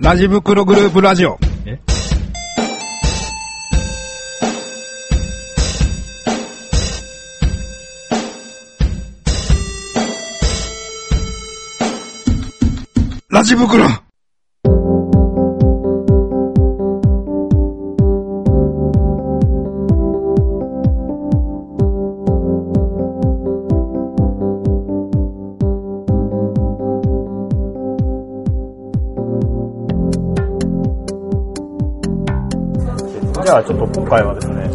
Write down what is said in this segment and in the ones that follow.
ラジ袋グループラジオ。え？ラジ袋今回はですね、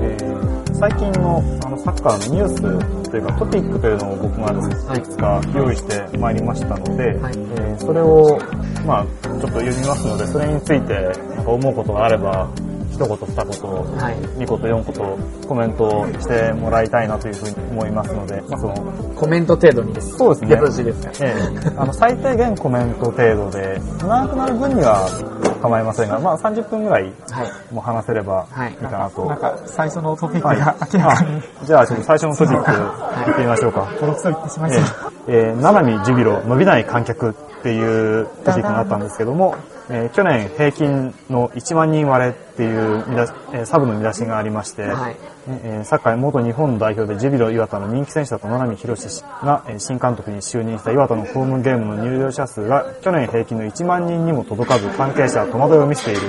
えー最近のあのサッカーのニュースというかトピックというのを僕がですねいくつか用意してまいりましたので、はい。えーそれをまあちょっと読みますので、それについてなんか思うことがあれば、一言二言、はい。二言四言コメントをしてもらいたいなというふうに思いますので、まあそのコメント程度にです。そうですね。よろしいですか？ええ、あの最低限コメント程度で、長くなる分には構いませんが、まあ30分ぐらいはい。もう話せればはいいいかなと。なんか、最初のトピックはいが明らかに、じゃあちょっと最初のトピック行ってみましょうか。ボロクソ言ってしまいえました。ええー、七海ジュビロ伸びない観客っていうトピックがあったんですけども、えー去年平均の1万人割れっていう見出し、えーサブの見出しがありまして、はい。えーサッカー元日本代表でジュビロ磐田の人気選手だった七海博氏がえー新監督に就任した磐田のホームゲームの入場者数が去年平均の1万人にも届かず関係者は戸惑いを見せている、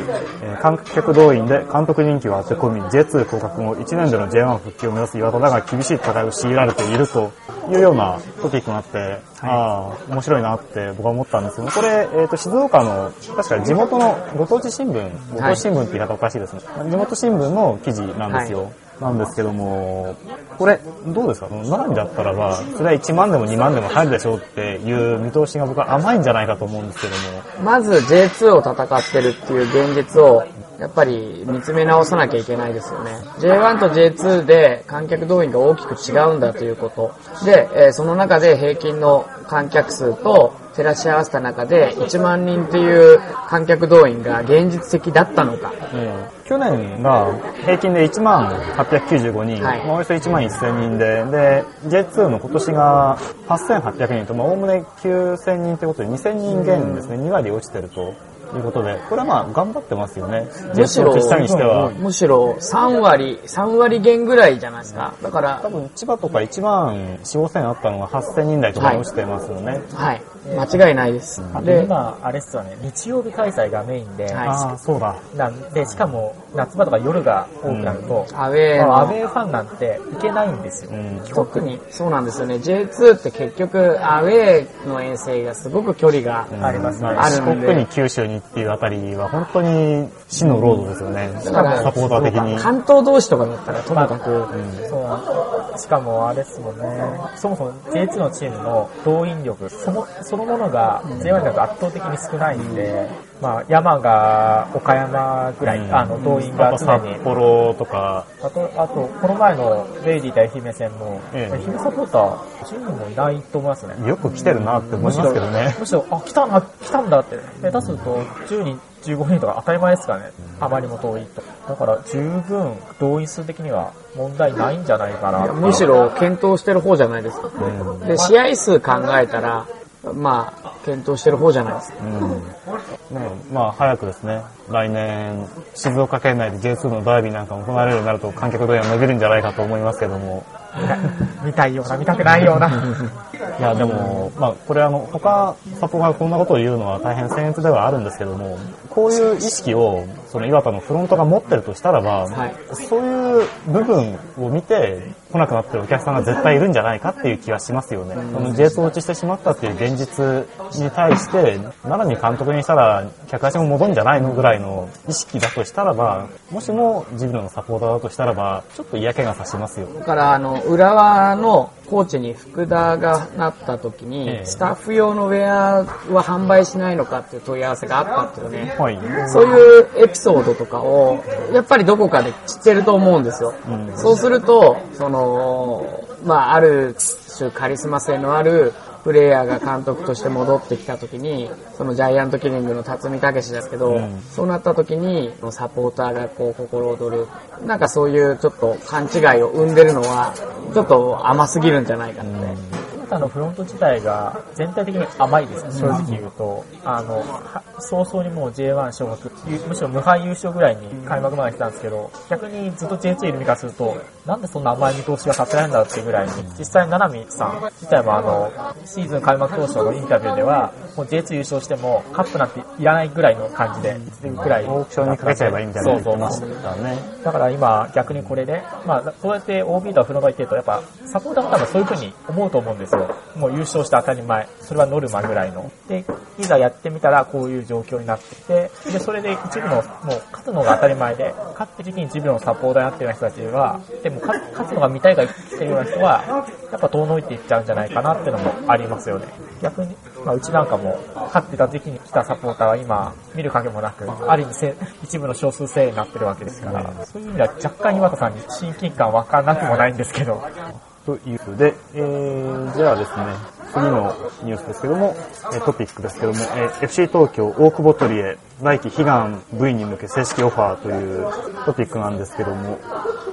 えー観客動員で監督人気は当て込み J2 降格後1年での J1 復帰を目指す磐田だが厳しい戦いを強いられているというようなトピックがあって、ああ、面白いなって僕は思ったんですけど、これ、えっ、と、静岡の、確か地元のご当地新聞、ご当地新聞って言い方おかしいですね。地元新聞の記事なんですよ。なんですけども、これ、どうですか？七海だったらば、それは1万でも2万でも入るでしょうっていう見通しが僕は甘いんじゃないかと思うんですけども、まず J2 を戦ってるっていう現実を、やっぱり見つめ直さなきゃいけないですよね。J1 と J2 で観客動員が大きく違うんだということ。で、えーその中で平均の観客数と照らし合わせた中で1万人っていう観客動員が現実的だったのか。ええ去年が平均で1万895人、はいまあおよそ1万1000人で、で、J2 の今年が8800人と、まあ、おおむね9000人ということで2000人減ですね、2割落ちてるということで、これはまあ頑張ってますよね。むしろ J2 を消したにしては。むしろ3割、3割減ぐらいじゃないですか。だから多、分千葉とか1万4、5000あったのが8000人台とかに落ちてますよね。はい。間違いないです。で、今、あれっすよね、日曜日開催がメインで、はい。ああ、そうだ。なんで、しかも夏場とか夜が多くなると、アウェーまあアウの、ェーファンなんて行けないんですよ。うん。特に。そうなんですよね。J2 って結局、アウェーの遠征がすごく距離が、ありますね。まあるんで。国に九州にっていうあたりは本当に死のロードですよね。だからサポーター的に。関東同士とかだったらとにかく、そうしかもあれですもんね、そもそも J2 のチームの動員力、そのそのものが J1 だと圧倒的に少ないんで、まあ山が岡山ぐらい、あの動員あと札が常に幌とか、あと、あと、この前のレイディ対姫戦も、ええ姫サポーター、10人もいないと思いますね。よく来てるなって思いますけどね。むしろ、あ、来たな、来たんだって。下手すると、10人、15人とか当たり前ですからね。あまりも遠いと。だから、十分、動員数的には問題ないんじゃないかな。むしろ検討してる方じゃないですか。で、試合数考えたら、まあ、検討してる方じゃないですか。うん。ねまあ早くですね、来年、静岡県内で J2 のダービーなんかも行われるようになると観客動員は伸びるんじゃないかと思いますけども。見たいような、見たくないような。いや、でも、まあ、これあの、他、サポがこんなことを言うのは大変僭越ではあるんですけども、こういう意識を、その岩田のフロントが持ってるとしたらば、はいそういう部分を見て、来なくなってるお客さんが絶対いるんじゃないかっていう気がしますよね。その J2 落ちしてしまったっていう現実に対して、奈良に監督にしたら、客足も戻るんじゃないのぐらいの意識だとしたらば、もしもジビロのサポーターだとしたらば、ちょっと嫌気がさしますよ。だから、あの、浦和のコーチに福田がなった時に、ええスタッフ用のウェアは販売しないのかっていう問い合わせがあったっていうね。はい。そういうエピソードとかを、やっぱりどこかで知ってると思うんですよ。うんそうすると、その、まあ、ある種カリスマ性のあるプレイヤーが監督として戻ってきた時に、そのジャイアントキリングの辰巳武ですけど、うん。そうなった時に、サポーターがこう心躍る、なんかそういうちょっと勘違いを生んでるのは、ちょっと甘すぎるんじゃないかって。タのフロント自体が全体的に甘いです、正直言うと。あの、は早々にもう J1 昇格、ゆむしろ無敗優勝ぐらいに開幕まで来たんですけど、逆にずっと J2 いる身からすると、なんでそんな甘い見通しが立てないんだっていうぐらいに、実際、七海さん自体もあの、シーズン開幕当初のインタビューでは、もう J2 優勝しても、カップなんていらないぐらいの感じで、言ってるぐらい。オークションにかけちゃえばいいみたいなそうそうね。だから今逆にこれで、まあそうやって OB とかフロントが言ってると、やっぱサポーターも多分そういう風に思うと思うんですよ。もう優勝して当たり前。それはノルマぐらいの。で、いざやってみたらこういう状況になってて、で、それで一部の、もう勝つのが当たり前で、勝ってる時に一部のサポーターになってるような人たちは、でも勝つのが見たいから来てるような人は、やっぱ遠のいていっちゃうんじゃないかなっていうのもありますよね。逆に、まあうちなんかも、勝ってた時期に来たサポーターは今、見る影もなく、ある意味一部の少数精鋭になってるわけですから、そういう意味では若干岩田さんに親近感わかんなくもないんですけど、ということで、えー、じゃあですね、次のニュースですけども、トピックですけども、えー FC 東京大久保獲りへ来季悲願 V に向け正式オファーというトピックなんですけども、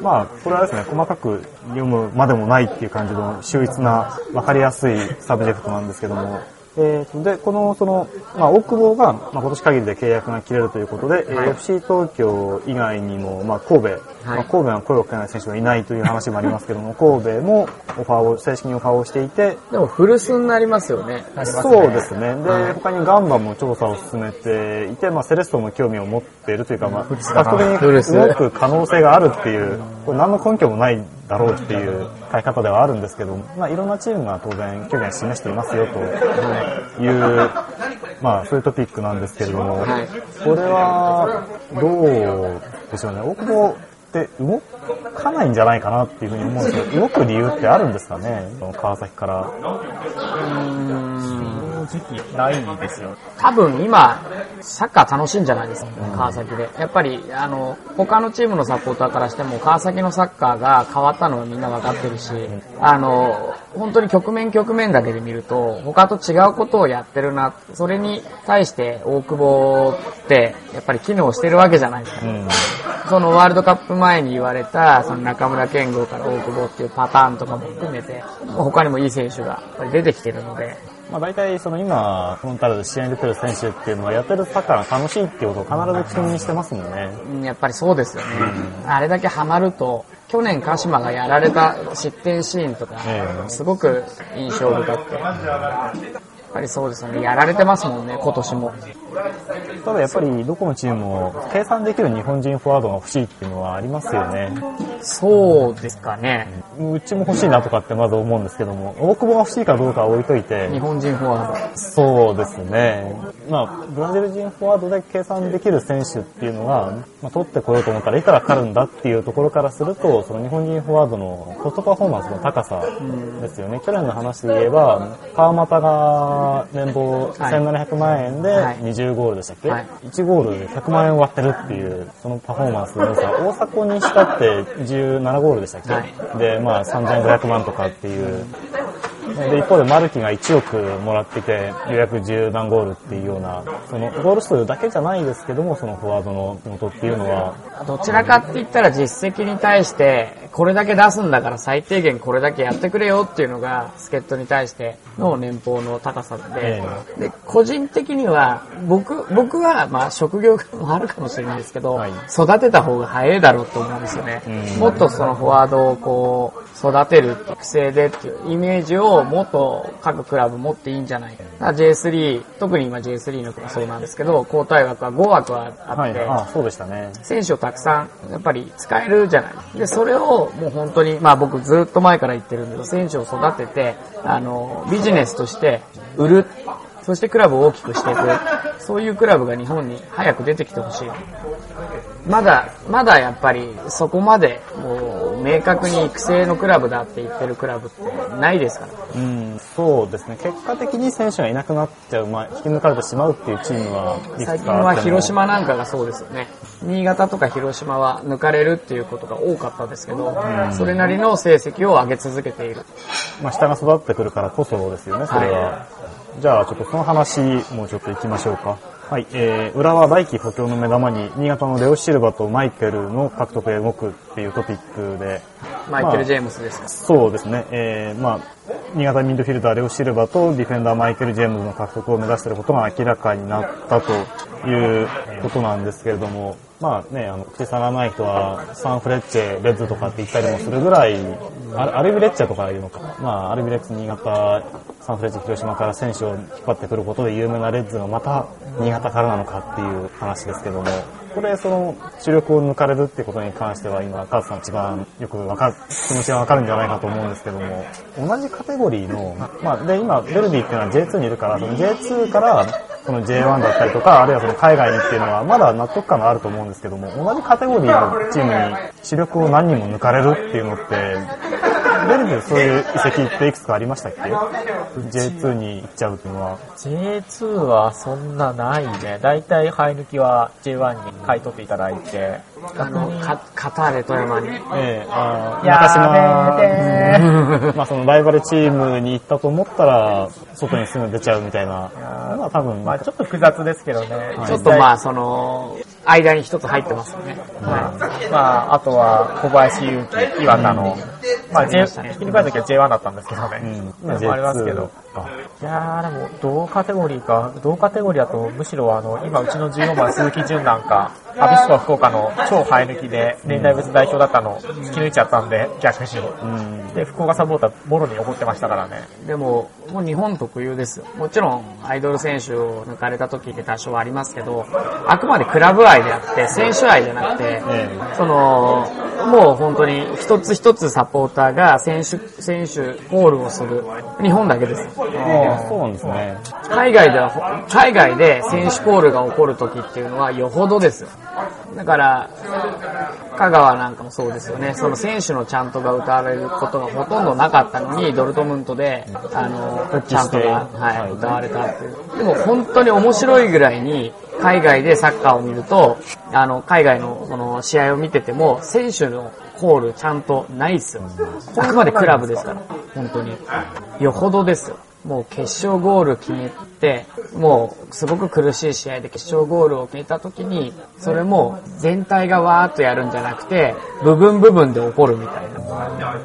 まあ、これはですね、細かく読むまでもないっていう感じの秀逸な、わかりやすいサブジェクトなんですけども、えーと、で、この、その、まあ、大久保が、まあ、今年限りで契約が切れるということで、えーはい FC 東京以外にも、まあ、神戸、まあ、神戸は声をかけない選手がいないという話もありますけども、神戸もオファーを、正式にオファーをしていて、でも古巣になりますよね。そうですね。で、はい。他にガンバも調査を進めていて、まあ、セレッソも興味を持っているというか、まあ、比較的に動く可能性があるっていう、これ何の根拠もないだろうっていう書き方ではあるんですけど、まあ、いろんなチームが当然興味を示していますよという、まあ、そういうトピックなんですけれども、これは、どうでしょうね？大久保って動かないんじゃないかなっていうふうに思うんですけど、動く理由ってあるんですかね？その川崎から。正直ないですよ。多分今、サッカー楽しいんじゃないですか、川崎で。やっぱり、あの、他のチームのサポーターからしても、川崎のサッカーが変わったのはみんな分かってるし、あの、本当に局面局面だけで見ると、他と違うことをやってるな、それに対して大久保って、やっぱり機能してるわけじゃないですか。うん。そのワールドカップ前に言われた、その中村健吾から大久保っていうパターンとかも含めて、他にもいい選手がやっぱり出てきてるので、まあ大体その今、フロンターレで試合に出てる選手っていうのはやってるサッカーが楽しいっていうことを必ず口にしてますもんね。うんやっぱりそうですよね。あれだけハマると、去年鹿島がやられた失点シーンとかえ、すごく印象深くて。やっぱりそうですよね。やられてますもんね、今年も。ただやっぱりどこのチームも計算できる日本人フォワードが欲しいっていうのはありますよね。そうですかね。うちも欲しいなとかってまず思うんですけども、大久保が欲しいかどうかは置いといて日、本人フォワーそうですね。まあ、ブラジル人フォワードで計算できる選手っていうのが、まあ、取ってこようと思ったらいくらかかるんだっていうところからすると、その日本人フォワードのコストパフォーマンスの高さですよね。去年の話で言えば、川又が年俸1700万円ではい20ゴールでしたっけ、はい1ゴールで100万円割ってるっていう、そのパフォーマンスの良さ。大迫にしたって17ゴールでしたっけ、はい。で、まあ3500万とかっていう、で、一方でマルキが1億もらっていて、ようやく10何ゴールっていうような、そのゴール数だけじゃないですけども、そのフォワードの元っていうのは、ド。どちらかって言ったら実績に対して、これだけ出すんだから最低限これだけやってくれよっていうのが、助っ人に対しての年俸の高さで、で、個人的には、僕、僕は、まあ、職業もあるかもしれないですけど、はい育てた方が早いだろうと思うんですよね。うんもっとそのフォワードをこう、育てる、育成でっていうイメージをもっと各クラブ持っていいんじゃないか。だから J3、特に今 J3 のもそうなんですけど、交代枠は5枠はあって、はい、あそうでしたね。選手をたくさん、やっぱり使えるじゃない。で、それをもう本当に、まあ僕ずっと前から言ってるんだけど、選手を育てて、あの、ビジネスとして売る。そしてクラブを大きくしていく。そういうクラブが日本に早く出てきてほしい。まだ、まだやっぱりそこまで、もう明確に育成のクラブだって言ってるクラブってないですから。うん、そうですね。結果的に選手がいなくなっちゃう、まあ、引き抜かれてしまうっていうチームは最近は広島なんかがそうですよね。新潟とか広島は抜かれるっていうことが多かったですけど、それなりの成績を上げ続けている。まあ、下が育ってくるからこそですよね、それは。じゃあ、ちょっとその話、もうちょっと行きましょうか。はい、えー、浦和来季補強の目玉に、新潟のレオ・シルバとマイケルの獲得へ動くっていうトピックで、マイケル・ジェームスですか？そうですね、えー、まあ、新潟ミッドフィルダーレオ・シルバとディフェンダーマイケル・ジェームズの獲得を目指していることが明らかになったということなんですけれども、まあね、あの、口さがない人は、サンフレッチェ、レッズとかって言ったりもするぐらい、アルビレッチェとかいうのか。まあ、アルビレッチ新潟、サンフレッチェ広島から選手を引っ張ってくることで有名なレッズがまた新潟からなのかっていう話ですけども、これ、その、主力を抜かれるってことに関しては、今、カズさん一番よくわかる、気持ちがわかるんじゃないかと思うんですけども、同じカテゴリーの、まあ、で、今、ベルディっていうのは J2 にいるから、その J2 から、この J1 だったりとか、あるいはその海外にっていうのは、まだ納得感があると思うんですけども、同じカテゴリーのチームに主力を何人も抜かれるっていうのって、ベルそういう移籍っていくつかありましたっけ ?J2 に行っちゃうっていうのは。J2 はそんなないね。だいたい生え抜きは J1 に買い取っていただいて。あの、カカターレ富山に。ええあーやめて まあ そのライバルチームに行ったと思ったら、外にすぐ出ちゃうみたいなのは多分、まあちょっと複雑ですけどね。ちょっとまあ、その、間に一つ入ってますよね。はい。まああとは小林祐希、岩田の、まあ J、引き抜かれた時は J1 だったんですけどね。うん。まあありますけど。か。いやーでも、同カテゴリーか、同カテゴリーだと、むしろあの、今うちの14番鈴木純なんか、アビスパ福岡の超生え抜きで、年代別代表だったのを引き抜いちゃったんで、逆に。うん。で、福岡サポーター、もろに怒ってましたからね。でも、もう日本特有ですよ。もちろん、アイドル選手を抜かれた時って多少ありますけど、あくまでクラブ愛であって、選手愛じゃなくて、えその、もう本当に一つ一つサポーターが選手、選手コールをする。日本だけです。そうなんですね。海外では、海外で選手コールが起こる時っていうのはよほどですよ。だから、香川なんかもそうですよね。その選手のちゃんとが歌われることがほとんどなかったのに、ドルトムントで、あの、ちゃんとが、はい、歌われたっていう。でも本当に面白いぐらいに、海外でサッカーを見ると、あの、海外のその試合を見てても、選手のコールちゃんとないっすよ。あくまでクラブですから、本当に。よほどですよ。もう決勝ゴール決めて、もうすごく苦しい試合で決勝ゴールを決めた時に、それも全体がわーっとやるんじゃなくて、部分部分で起こるみたいな。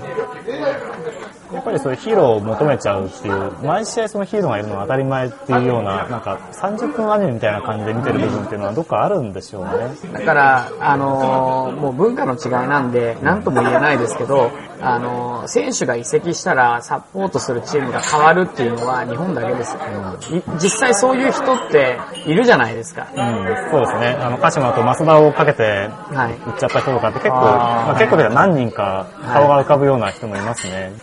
やっぱりそういうヒーローを求めちゃうっていう、毎試合そのヒーローがいるのが当たり前っていうような、なんか30分アニメみたいな感じで見てる部分っていうのはどっかあるんでしょうね。だから、あのーもう文化の違いなんで、なんとも言えないですけど、あのー選手が移籍したらサポートするチームが変わるっていうのは日本だけですよ。い実際そういう人っているじゃないですか。うん、そうですね。あの、鹿島と増田をかけてはい。売っちゃった人とかって結構、あーまあ、結構では何人か顔が浮かぶような人もいますね。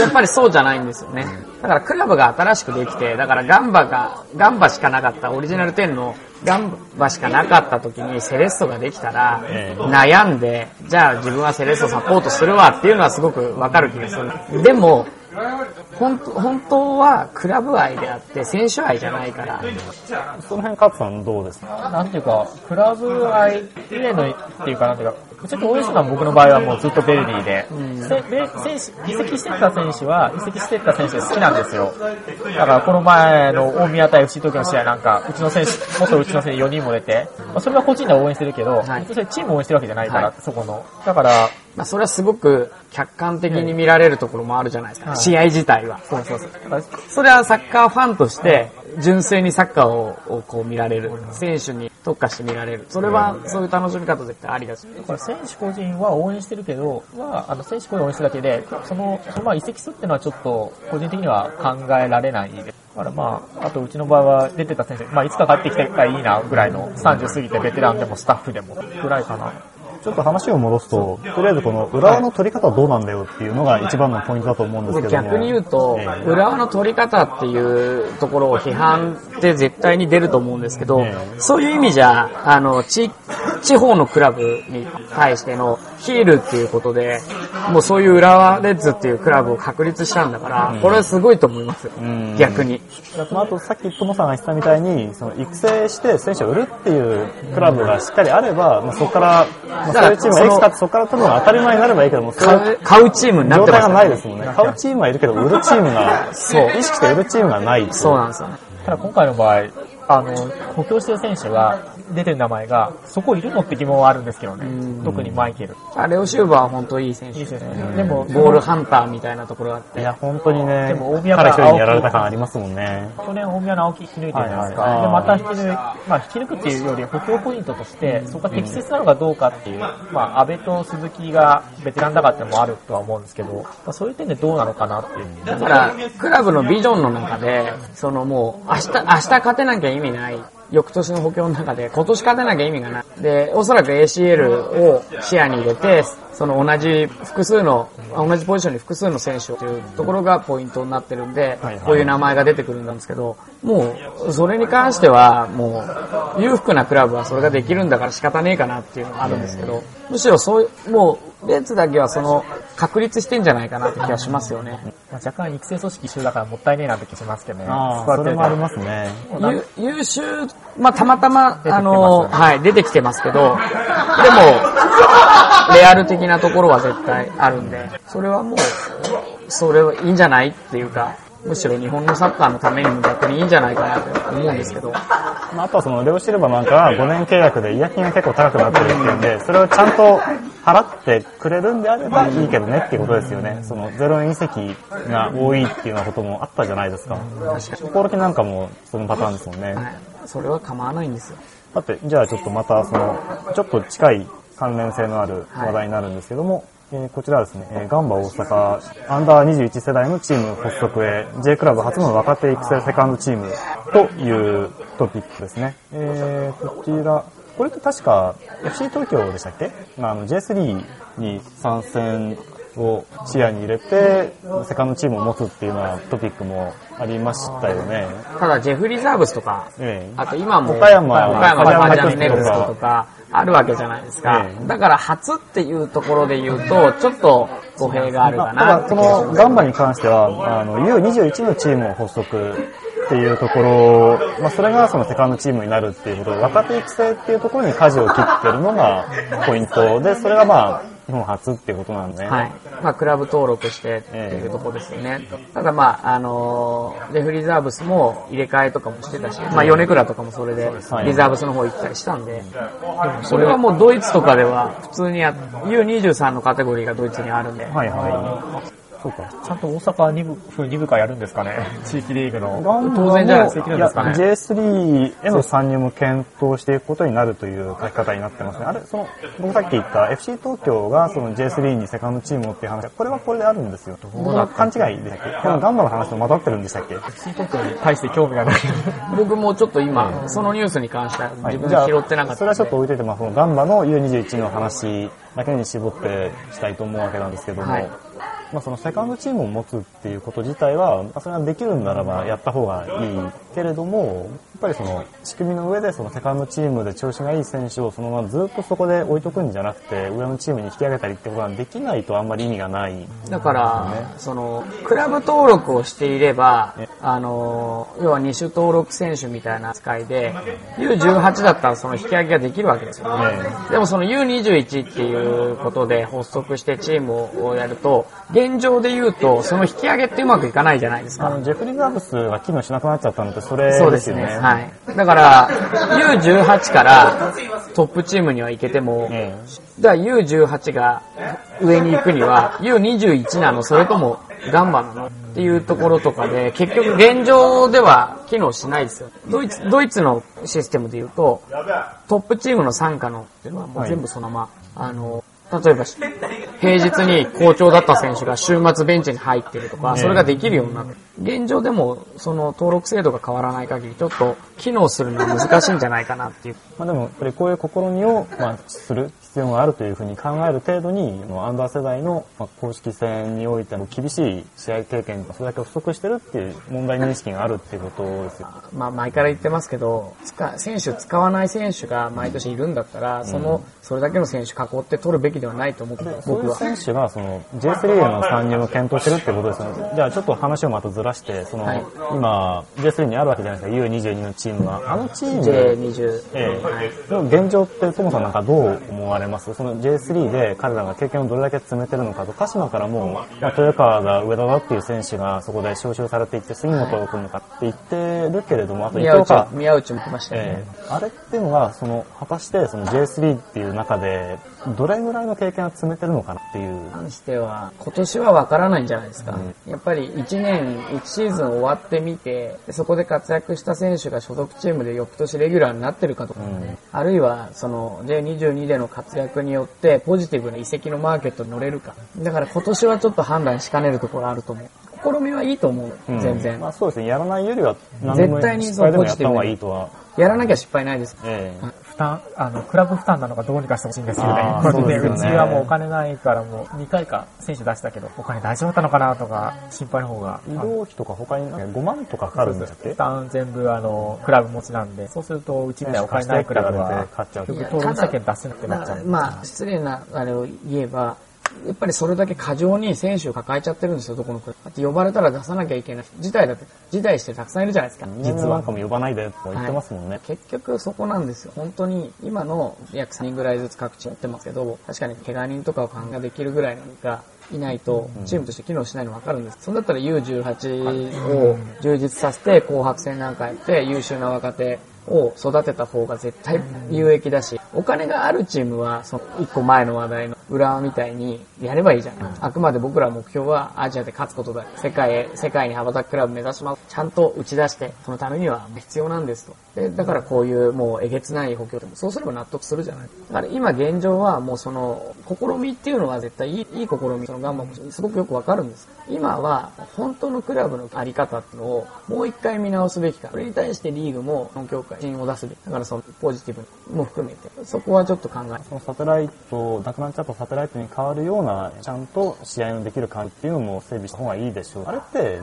やっぱりそうじゃないんですよね。だからクラブが新しくできて、だからガンバが、ガンバしかなかった、オリジナル10のガンバしかなかった時にセレッソができたらええ、悩んで、じゃあ自分はセレッソサポートするわっていうのはすごくわかる気がする。でも、本当本当はクラブ愛であって選手愛じゃないから、その辺、カツさんどうですか？なんていうか、クラブ愛上のっていうか、なんていうか、ちょっと応援してたのは僕の場合はもうずっとベルディで、せで選手移籍してた選手は、移籍してた選手好きなんですよ。だからこの前の大宮対 FC 東京の試合なんか、うちの選手、元うちの選手4人も出て、まあ、それは個人では応援してるけど、はい別にチームを応援してるわけじゃないから、はいそこの。だから、まあそれはすごく客観的に見られるところもあるじゃないですか、はい試合自体は。そうそうそう。だからそれはサッカーファンとして、純粋にサッカーををこう見られる。選手に特化して見られる。それは、そういう楽しみ方絶対ありだし。だから選手個人は応援してるけど、は、あの、選手個人を応援してるだけで、その、そのまあ移籍するっていうのはちょっと、個人的には考えられないです。だからまあ、あとうちの場合は出てた選手、まあいつか帰ってきてたらいいなぐらいの30過ぎてベテランでもスタッフでもぐらいかな。ちょっと話を戻すと、とりあえずこの浦和の取り方はどうなんだよっていうのが一番のポイントだと思うんですけども。逆に言うとえ、え浦和の取り方っていうところを批判って絶対に出ると思うんですけどえ、そういう意味じゃ、あの、地、地方のクラブに対してのヒールっていうことで、もうそういう浦和レッズっていうクラブを確立したんだから、これはすごいと思いますよん。逆に。まあ、あとさっきトモさんが言ってたみたいに、その育成して選手を売るっていうクラブがしっかりあれば、まあ、そこから、まあ、そういうチームがいくつかあってそこから取るのが当たり前になればいいけども、買う、買うチームになっ状態がてますからないですもんね。買うチームはいるけど、売るチームが、そう、意識して売るチームがない。そうなんですよね。ただ今回の場合、あの、補強してる選手が出てる名前が、そこいるのって疑問はあるんですけどね。特にマイケル。あレオシューバーは本当いい選手いいですよね。でも、ボールハンターみたいなところがあって。いや、本当にね、でも大宮が彼一人にやられた感ありますもんね。去年大宮の青木引き抜いてるじゃないですか。はいはいで、また引き抜い、まあ引き抜くっていうより補強ポイントとして、そこが適切なのかどうかっていう、まあ安倍と鈴木がベテランだからってのもあるとは思うんですけど、まあ、そういう点でどうなのかなっていう。だから、クラブのビジョンの中で、そのもう、明日、明日勝てなきゃ意味ない。翌年の補強の中で、今年勝てなきゃ意味がない。で、おそらく ACL を視野に入れて、その同じ複数の、同じポジションに複数の選手というところがポイントになってるんでこういう名前が出てくるんですけど、もう、それに関しては、もう、裕福なクラブはそれができるんだから仕方ねえかなっていうのがあるんですけど、むしろそういう、もう、レッツだけはその、確立してんじゃないかなって気がしますよね。まあ、若干育成組織一緒だからもったいねえなって気しますけどね。ああ、それもありますね。ゆ優秀、まあ、たまたま、あの、はい、出てきてますけど、でも、レアル的なところは絶対あるんで、それはもう、それはいいんじゃないっていうか、むしろ日本のサッカーのためにも逆にいいんじゃないかなと思うんですけど、まあ、あとはそのレオシルバなんかは5年契約で違約金が結構高くなってるっていうんで、それをちゃんと払ってくれるんであればいいけどねっていうことですよね。その0円移籍が多いっていうようなこともあったじゃないですか。コロキなんかもそのパターンですもんね。はい、それは構わないんですよ。だって、じゃあちょっとまたその、ちょっと近い関連性のある話題になるんですけども、えーこちらはですね、えーガンバ大阪アンダー21世代のチーム発足へ J クラブ初の若手育成セカンドチームというトピックですね。えーこちら、これって確か FC 東京でしたっけ？まああの J3 に参戦を視野に入れて、セカンドチームを持つっていうようなトピックもありましたよね。ただ、ジェフリー・ザーブスとか、ええあと今も、岡山岡山岡山パージャンネクストとか、あるわけじゃないですかえ。えだから、初っていうところで言うと、ちょっと語弊があるかたなだ、そのガンバに関しては、あの、U21 のチームを発足っていうところ、まあ、それがそのセカンドチームになるっていうことで、若手育成っていうところに舵を切ってるのがポイントで、それがまあ、日本初っていうことなんでね。はい。まあ、クラブ登録してっていうところですよね。ただまあ、あのーレフリザーブスも入れ替えとかもしてたし、まあ、米倉とかもそれで、はいリザーブスの方行ったりしたんで、それはもうドイツとかでは普通にや、U23 のカテゴリーがドイツにあるんで、はいはい。そうか。ちゃんと大阪2部、風2部会やるんですかね 地域リーグの。当然じゃないですかできるんですかねいや J3 への参入も検討していくことになるという書き方になってますね。あれ、その、僕さっき言った FC 東京がその J3 にセカンドチームをっていう話、これはこれであるんですよ。僕は勘違いでしたっけ？このガンバの話と混ざってるんでしたっけ？地域特に対して興味がない。僕もちょっと今、そのニュースに関しては自分で拾ってなかったんで。それはちょっと置いといて、まあ、そのガンバの U21 の話だけに絞ってしたいと思うわけなんですけども、はいまあ、そのセカンドチームを持つっていうこと自体は、まあ、それはできるならばやった方がいいけれども、やっぱりその仕組みの上でそのセカンドチームで調子がいい選手をそのままずっとそこで置いとくんじゃなくて、上のチームに引き上げたりってことができないとあんまり意味がない。だから、その、クラブ登録をしていれば、あの、要は二種登録選手みたいな扱いで、U18 だったらその引き上げができるわけですよね。でもその U21 っていうことで発足してチームをやると、現状で言うと、その引き上げってうまくいかないじゃないですか。あの、ジェフリー・ザーブスが機能しなくなっちゃったのってそれそうですすね。はい。だから、U18 からトップチームには行けても、えだから U18 が上に行くには U21 なのそれともガンバなのっていうところとかで結局現状では機能しないですよ。ドイツ、ドイツのシステムで言うとトップチームの参加のっていうのはもう全部そのまま、あの、例えば平日に好調だった選手が週末ベンチに入ってるとか、それができるようになって、現状でもその登録制度が変わらない限りちょっと機能するのは難しいんじゃないかなっていう。まあ、でも、やっぱりこういう試みを、まあ、する必要があるというふうに考える程度に、アンダー世代の、まあ、公式戦においての厳しい試合経験がそれだけ不足してるっていう問題認識があるっていうことですよ。まあ前から言ってますけど、使選手使わない選手が毎年いるんだったら、その、それだけの選手囲って取るべきではないと思って、そういう僕は。選手がその J3 への参入を検討してるってことですよね。じゃあちょっと話をまたずらして、その、はい今、J3 にあるわけじゃないですか、U22 のチームは。あのチーム、J20。ええ現状って、ともさんなんかどう思われます？その J3 で彼らが経験をどれだけ詰めてるのかと、鹿島からも、まあ、豊川だ、上田だっていう選手がそこで招集されていって、杉本を組むのかって言ってるけれども、あと伊宮内藤か、、宮内も来ましたよね。ええあれっていうのが、その、果たしてその J3 っていう中で、どれぐらいの経験を詰めてるのかなっていう。関しては、今年はわからないんじゃないですか。やっぱり1年、1シーズン終わってみて、でそこで活躍した選手が所属チームで翌年レギュラーになってるかとか、あるいはその J22 での活躍によってポジティブな移籍のマーケットに乗れるか。だから今年はちょっと判断しかねるところあると思う。試みはいいと思う、うん全然ま。あそうですね、やらないよりは、絶対に失敗でもやった方がいいとは。やらなきゃ失敗ないです。ええ負担、あの、クラブ負担なのかどうにかしてほしいんですよね。ねうちはもうお金ないからもう2回か選手出したけど、お金大丈夫だったのかなとか心配の方が。移動費とか他に5万とかかかるんでしたっけ負担全部あの、クラブ持ちなんで、そうするとうちみたいなお金ないクラブは、買っちゃう結局登録者券出せなくなっちゃう。まあ、失礼なあれを言えば、やっぱりそれだけ過剰に選手を抱えちゃってるんですよ、どこの国。だって呼ばれたら出さなきゃいけない。辞退だって、辞退してたくさんいるじゃないですか。実はなんかも呼ばないでと言ってますもんね。結局そこなんですよ。本当に今の約3人ぐらいずつ各地やってますけど、確かに怪我人とかを考えできるぐらいのがいないと、チームとして機能しないの分かるんです。そんだったら U18 を充実させて、紅白戦なんかやって、優秀な若手を育てた方が絶対有益だし、お金があるチームは、その一個前の話題の浦和みたいにやればいいじゃない。あくまで僕ら目標はアジアで勝つことだ。世界へ、世界に羽ばたくクラブ目指します。ちゃんと打ち出して、そのためには必要なんですと。で、だからこういうもうえげつない補強でも、そうすれば納得するじゃない。だから今現状はもうその、試みっていうのは絶対いい、いい試み、そのガンマもすごくよくわかるんです。今は、本当のクラブのあり方っていうのを、もう一回見直すべきか。それに対してリーグも、協会、信を出すべき。だからその、ポジティブも含めて、そこはちょっと考えそのサテライト、なくなっちゃったサテライトに変わるような、ちゃんと試合のできる感じっていうのも整備した方がいいでしょう。あれって、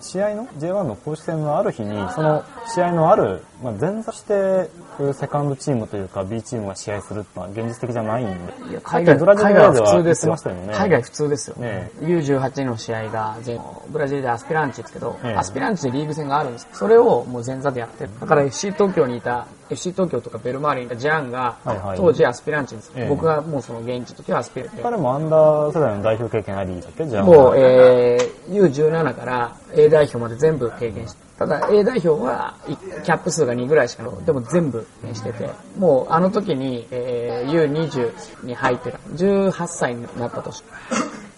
試合の J1 の公式戦のある日に、その試合のある、まあ、前座して、セカンドチームというか B チームが試合するってのは現実的じゃないんで。いや海外、海外はでは普通ですよ。ね海外普通ですよ。ね U18 の試合が全、ブラジルでアスピランチですけど、ええアスピランチでリーグ戦があるんです。それをもう前座でやってる。だから FC 東京にいた、FC 東京とかベルマーレにいたジャンが、はいはい当時アスピランチです。ええ僕がもうその現地の時はアスピランチで。彼もアンダー世代の代表経験ありだっけ？じゃあ。もう、えー、U17 から A 代表まで全部経験して。ただ A 代表はキャップ数が2ぐらいしかない。でも全部してて、もうあの時に、えー、U20 に入ってた。18歳になった年。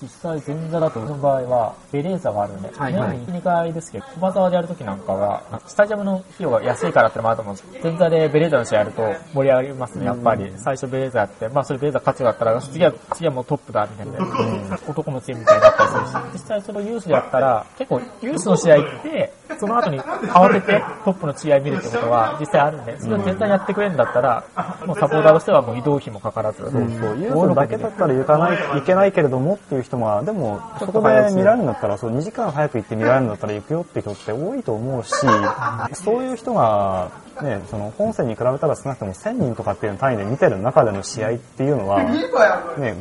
実際前座だと、その場合は、ベレーザがあるんで、はいはい。年に1、2回ですけど、駒沢でやるときなんかは、スタジアムの費用が安いからってのもあると思うんですけど、前座でベレーザの試合やると盛り上がりますね、やっぱり。最初ベレーザやって、まあそれベレーザ勝つようだったら、次は、次はもうトップだ、みたいな、男のチームみたいになったりするし、実際そのユースでやったら、結構ユースの試合って、その後に慌ててトップの試合見るってことは実際あるんで、それを全体やってくれるんだったら、もうサポーターとしてはもう移動費もかからず、そう、ユースだけだったら行かない、行けないけれどもっていう人が、でも、そこで見られるんだったら、そう、2時間早く行って見られるんだったら行くよって人って多いと思うし、そういう人が、ね、その本戦に比べたら少なくとも1000人とかっていう単位で見てる中での試合っていうのは、ね、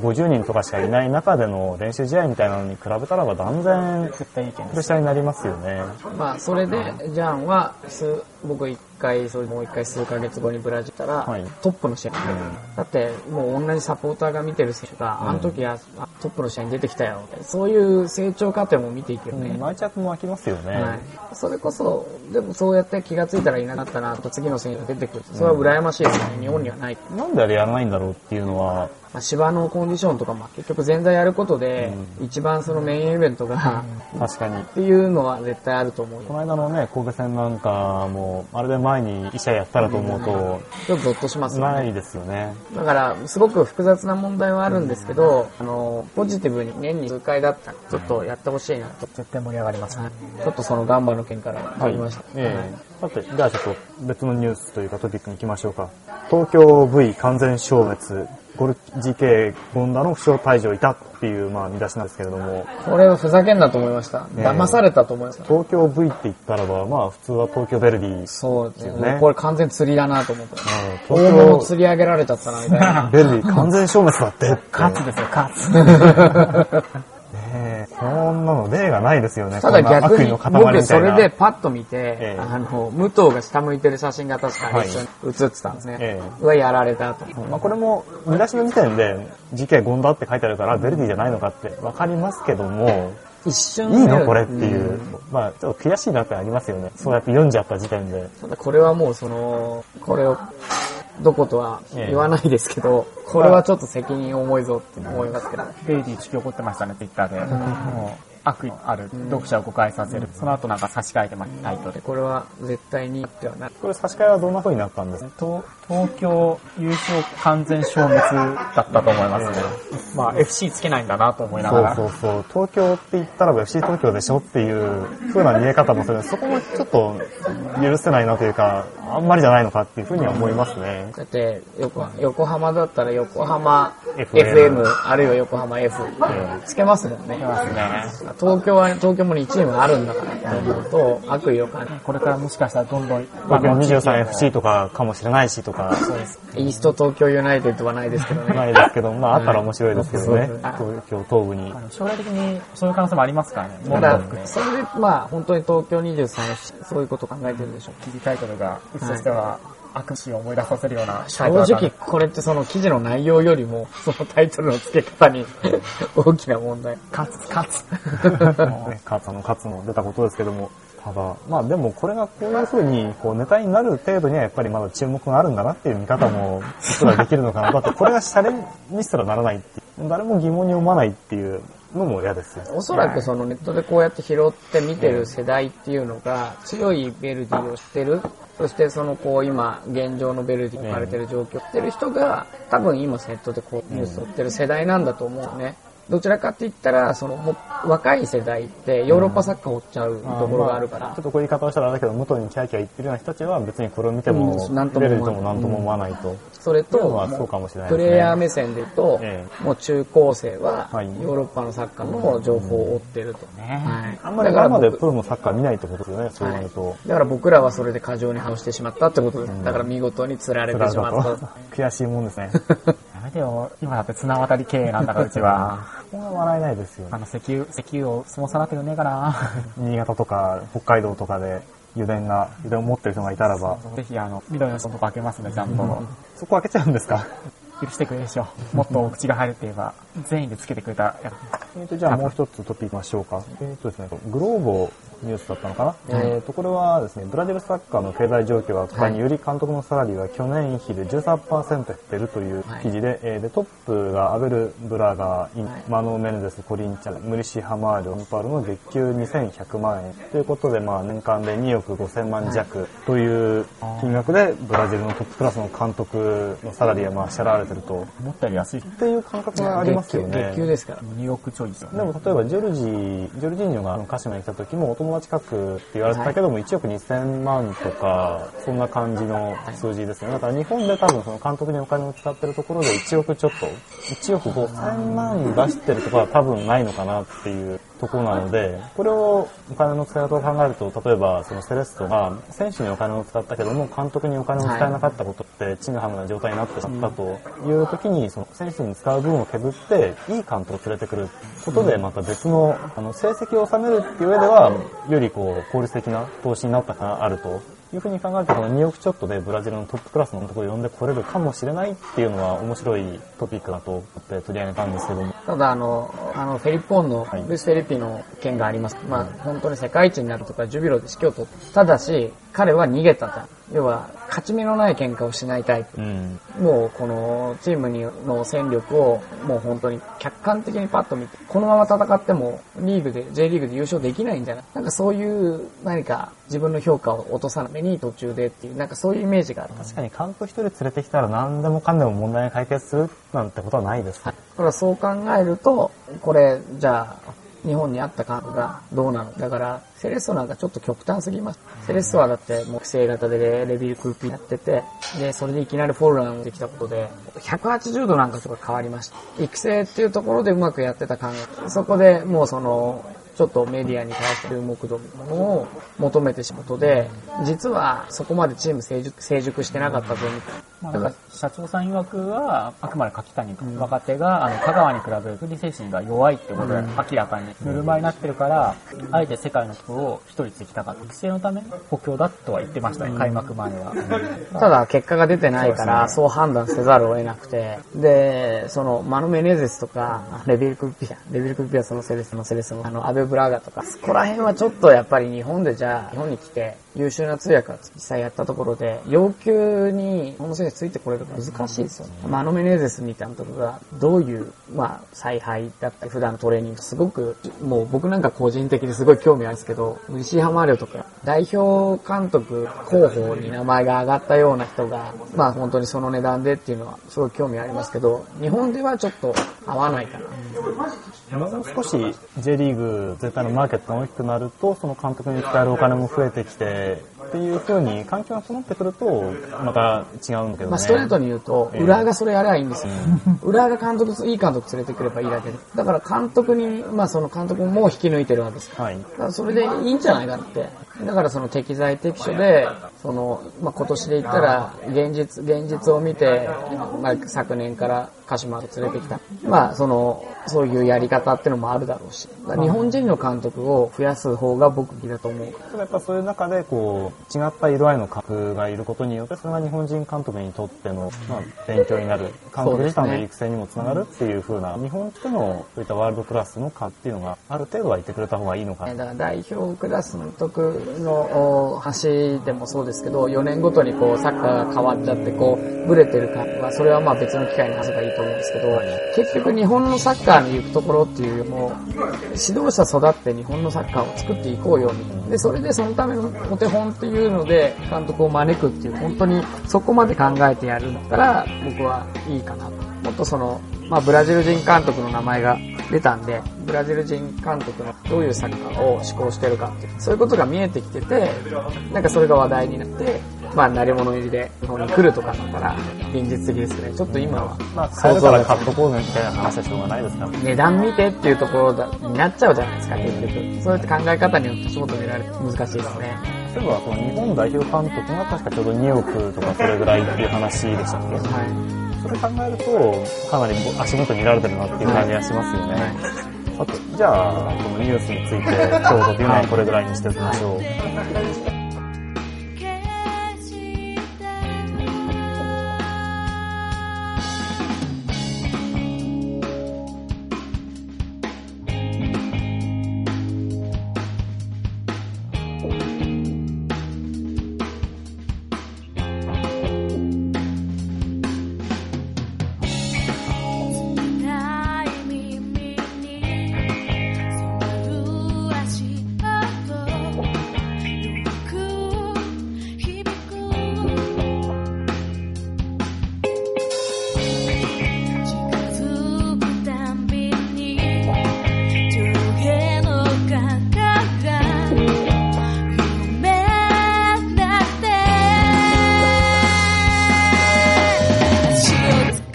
50人とかしかいない中での練習試合みたいなのに比べたらば断然絶対いい意見プレッシャーになりますよね。まあ、それで、ジャンは、数、僕一回、それもう一回数ヶ月後にブラジル行ったら、はいトップの試合、だって、もう同じサポーターが見てる選手が、あの時はあトップの試合に出てきたよ。そういう成長過程も見ていくよね。愛着も湧きますよね。はい。それこそ、でもそうやって気がついたらいなかったな、と次の選手が出てくる。それは羨ましいですね。日本にはない。なんであれやらないんだろうっていうのは、まあ、芝のコンディションとかも結局前座やることで、一番そのメインイベントが、確かに。っていうのは絶対あると思うよこの間のね、神戸戦なんかも、あれで前に医者やったらと思うと、ちょっとゾッとしますよね。ないですよね。だから、すごく複雑な問題はあるんですけど、あの、ポジティブに年に数回だったら、ちょっとやってほしいなと。絶対盛り上がります。はいちょっとそのガンバの件から入りました。ええさて、じゃあちょっと別のニュースというかトピックに行きましょうか。東京 V 完全消滅、ゴル GK ゴンダの負傷退場いたっていう、まあ、見出しなんですけれども、これはふざけんなと思いました。え騙されたと思いました。東京 V って言ったらば、まあ普通は東京ヴェルディ。そうですよねね。これ完全釣りだなと思って。うん大物東釣り上げられちゃったな、みたいな。京ヴェルディ完全消滅だって。勝つですよ、勝つ。そんなの例がないですよね。ただ逆に僕それでパッと見て、ええあの、武藤が下向いてる写真が確かに一緒に写ってたんですね。えうわ、やられたと。まあ、これも見出しの時点で GK ゴンダって書いてあるからベルディじゃないのかってわかりますけども、一瞬いいの？これっていう、んまあちょっと悔しいなってありますよね。そうやって読んじゃった時点で。ただこれはもうその、これを、どことはええ言わないですけど、これはちょっと責任重いぞって思いますけど。ベイディ地球怒ってましたね、ツイッターで。悪意ある読者を誤解させる。その後なんか差し替えてました、タイトル。これは絶対にってはなこれ差し替えはどんな風になったんですか？東東京優勝完全消滅だったと思いますね。まあ FC つけないんだなと思いながら。そうそうそう。東京って言ったら FC 東京でしょっていう風な見え方もするそこもちょっと許せないなというか、あんまりじゃないのかっていう風には思いますね。だって横、横浜だったら横浜 FM FM、あるいは横浜 F、つけますもんね。ますね。東京は、東京も2チームあるんだからって思うと、悪意を感じこれからもしかしたらどんどん、東京 23FC とかかもしれないしとか、イースト東京ユナイテッドはないですけどね。ないですけど、まああったら面白いですけどねそう。東京東部に将来的にそういう可能性もありますからね。もただそれで、まあ、本当に東京23、そういうこと考えてるでしょう。記事タイトルが、うちとしては悪視を思い出させるような正直、これってその記事の内容よりも、そのタイトルの付け方に 大きな問題。勝つ、勝つ。ね、カツのカツの出たことですけども、ただ、まあでもこれがこういう風にこうネタになる程度にはやっぱりまだ注目があるんだなっていう見方も、僕らできるのかな。だってこれがシャレにすらならないっていう、誰も疑問に思わないっていうのも嫌ですよ。おそらくそのネットでこうやって拾って見てる世代っていうのが、強いベルディを知ってる、そしてそのこう今、現状のベルディに置かれてる状況を知ってる人が、多分今ネットでこうニュースを追ってる世代なんだと思うね。どちらかって言ったら、そのもう若い世代ってヨーロッパサッカーを追っちゃうところがあるからまちょっ、とこういう言い方をしたらあれだけど、元にキャーキャー言ってるような人たちは別にこれを見ても、うんなんともベ思わないとも何とも思わないと。それとそうかもしれないね。プレイヤー目線で言うとえ、もう中高生はヨはいーロッパのサッカーの情報を追ってると。ねはいあんまりだから生で僕プロのサッカー見ないってことですよね、そうなると。だから僕らはそれで過剰に反応してしまったってことです。だから見事に釣られてしまった。悔しいもんですね。やめてよ。今だって綱渡り経営なんだから、うちは。ここは笑えないですよあ。の、石油、石油を相撲さなってくんねえかな。新潟とか北海道とかで油田が、油田を持ってる人がいたらば、ぜひ、あの、緑の人とか開けますね、ちゃんと。そこ開けちゃうんですか？許してくれでしょ。もっとお口が入るって言えば、全員でつけてくれたやえーと、じゃあもう一つトピックいきましょうか。えーとですね、グローボニュースだったのかな、えーと、これはですね、ブラジルサッカーの経済状況が悪化により監督のサラリーが去年比で13%減ってるという記事で、えーで、トップがアベル・ブラガー、インマノ・メネデス、コリンチャン、ムリシ・ハマール、オンパールの月給2100万円ということで、まあ年間で2億5000万弱という金額でブラジルのトップクラスの監督のサラリーがまあ支払われてると、思ったより安い。っていう感覚がありますよね。月給ですから。2億ちょいですよね。でも例えばジョルジ、ジョルジーニョが鹿島に来た時もお友達格って言われてたけども1億2000万とか、そんな感じの数字ですね。だから日本で多分その監督にお金を使ってるところで1億ちょっと、1億5000万出してるところは多分ないのかなっていうところなので、これをお金の使い方を考えると、例えばそのセレッソが選手にお金を使ったけども監督にお金を使えなかったことってちぐはぐな状態になってしまったという時に、その選手に使う分を削っていい監督を連れてくることでまた別のあの成績を収めるっていう上ではよりこう効率的な投資になったかあるというふうに考えるとこの2億ちょっとでブラジルのトップクラスのところを呼んでこれるかもしれないっていうのは面白いトピックだと思って取り上げたんですけども。ただあの、あの、フェリッポンのはいルイス・フェリピの件があります。まあ、本当に世界一になるとか、ジュビロで指揮を取った。ただし、彼は逃げたと。要は、勝ち目のない喧嘩をしないタイプ。うん。もう、この、チームにの戦力を、もう本当に客観的にパッと見て、このまま戦っても、リーグで、J リーグで優勝できないんじゃない？なんかそういう、何か、自分の評価を落とさないに途中でっていう、なんかそういうイメージがある。確かに監督一人連れてきたら何でもかんでも問題が解決するなんてことはないです。だからそう考えると、これ、じゃあ、日本にあった監督がどうなの？だから、セレッソなんかちょっと極端すぎます。セレッソはだって木星型でレビルクーピーやってて、で、それでいきなりフォールランできたことで、180度なんかとか変わりました。育成っていうところでうまくやってた考え。そこでもうその、ちょっとメディアに対して注目度ものを求めてしまうことで、実はそこまでチーム成熟成熟してなかったぞみたいな。まあ、なんか社長さん曰くは、あくまで柿谷若手が、あの、香川に比べると理精神が弱いってことで、明らかにぬる。ま湯になってるから、あえて世界の人を一人つきたかった。育成のための補強だとは言ってましたね、開幕前は。ただ結果が出てないから、そう判断せざるを得なくて、で、その、マノメネゼスとか、レビルクピア、レビルクピアそのセレスのセレスの、あの、アベブラガとか、そこら辺はちょっとやっぱり日本でじゃあ、日本に来て、優秀な通訳が実際やったところで、要求に日本の選手ついてこれるか難しいですよね。マノメネゼスみたいなところが、どういう、まあ、采配だったり、普段のトレーニング、すごく、もう僕なんか個人的にすごい興味あるんですけど、西浜亮とか、代表監督候補に名前が挙がったような人が、まあ本当にその値段でっていうのはすごい興味ありますけど、日本ではちょっと合わないかな。もう少し J リーグ全体のマーケットが大きくなると、その監督に使えるお金も増えてきて、っていう風に環境が整ってくると、また違うんだけどね。まあストレートに言うと、ええ浦和がそれやればいいんですよ。浦和が監督、いい監督連れてくればいいだけで。だから監督に、まあその監督も引き抜いてるわけですよはい。だからそれでいいんじゃないかって。だからその適材適所で、その、まあ、今年で言ったら、現実、現実を見て、まあ、昨年から鹿島を連れてきた。まあ、その、そういうやり方ってのもあるだろうし。日本人の監督を増やす方が僕好きだと思う。ただやっぱそういう中で、こう、違った色合いの監督がいることによって、それが日本人監督にとっての、まあ、勉強になる、監督自体の育成にもつながるっていう風な、日本との、そういったワールドクラスのかっていうのが、ある程度はいてくれた方がいいのかだから代表クラスの督のお橋でもそうですけど、4年ごとにこうサッカーが変わっちゃって、こう、ブレてる感は、それはまあ別の機会に話せばいいと思うんですけど、結局日本のサッカーに行くところっていうよりも、指導者育って日本のサッカーを作っていこうよみたいな。で、それでそのためのお手本っていうので、監督を招くっていう、本当にそこまで考えてやるんだったら、僕はいいかなと。もっとその、まあ、ブラジル人監督の名前が出たんで、ブラジル人監督のどういうサッカーを思考してるかっていう、そういうことが見えてきてて、なんかそれが話題になって、まあ、慣れ物入りで日本に来るとかだったら、現実的ですね。ちょっと今は、まあ、買えるから買っとこうねみたいな話はしょうがないですから。値段見てっていうところだになっちゃうじゃないですか、結局。そうやって考え方によって仕事を得られる難しいですね。例えば、その日本代表監督が確かちょうど2億とかそれぐらいっていう話でしたっけ？はい。それ考えると、かなり足元見られてるなっていう感じがしますよね。さて、じゃあ、このニュースについて、今日というのはこれぐらいにしておきましょう。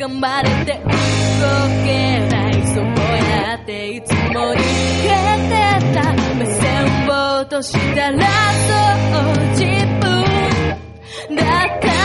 まれて動けないそうやっていつも逃げてた。目線を落としたらそう自分。だった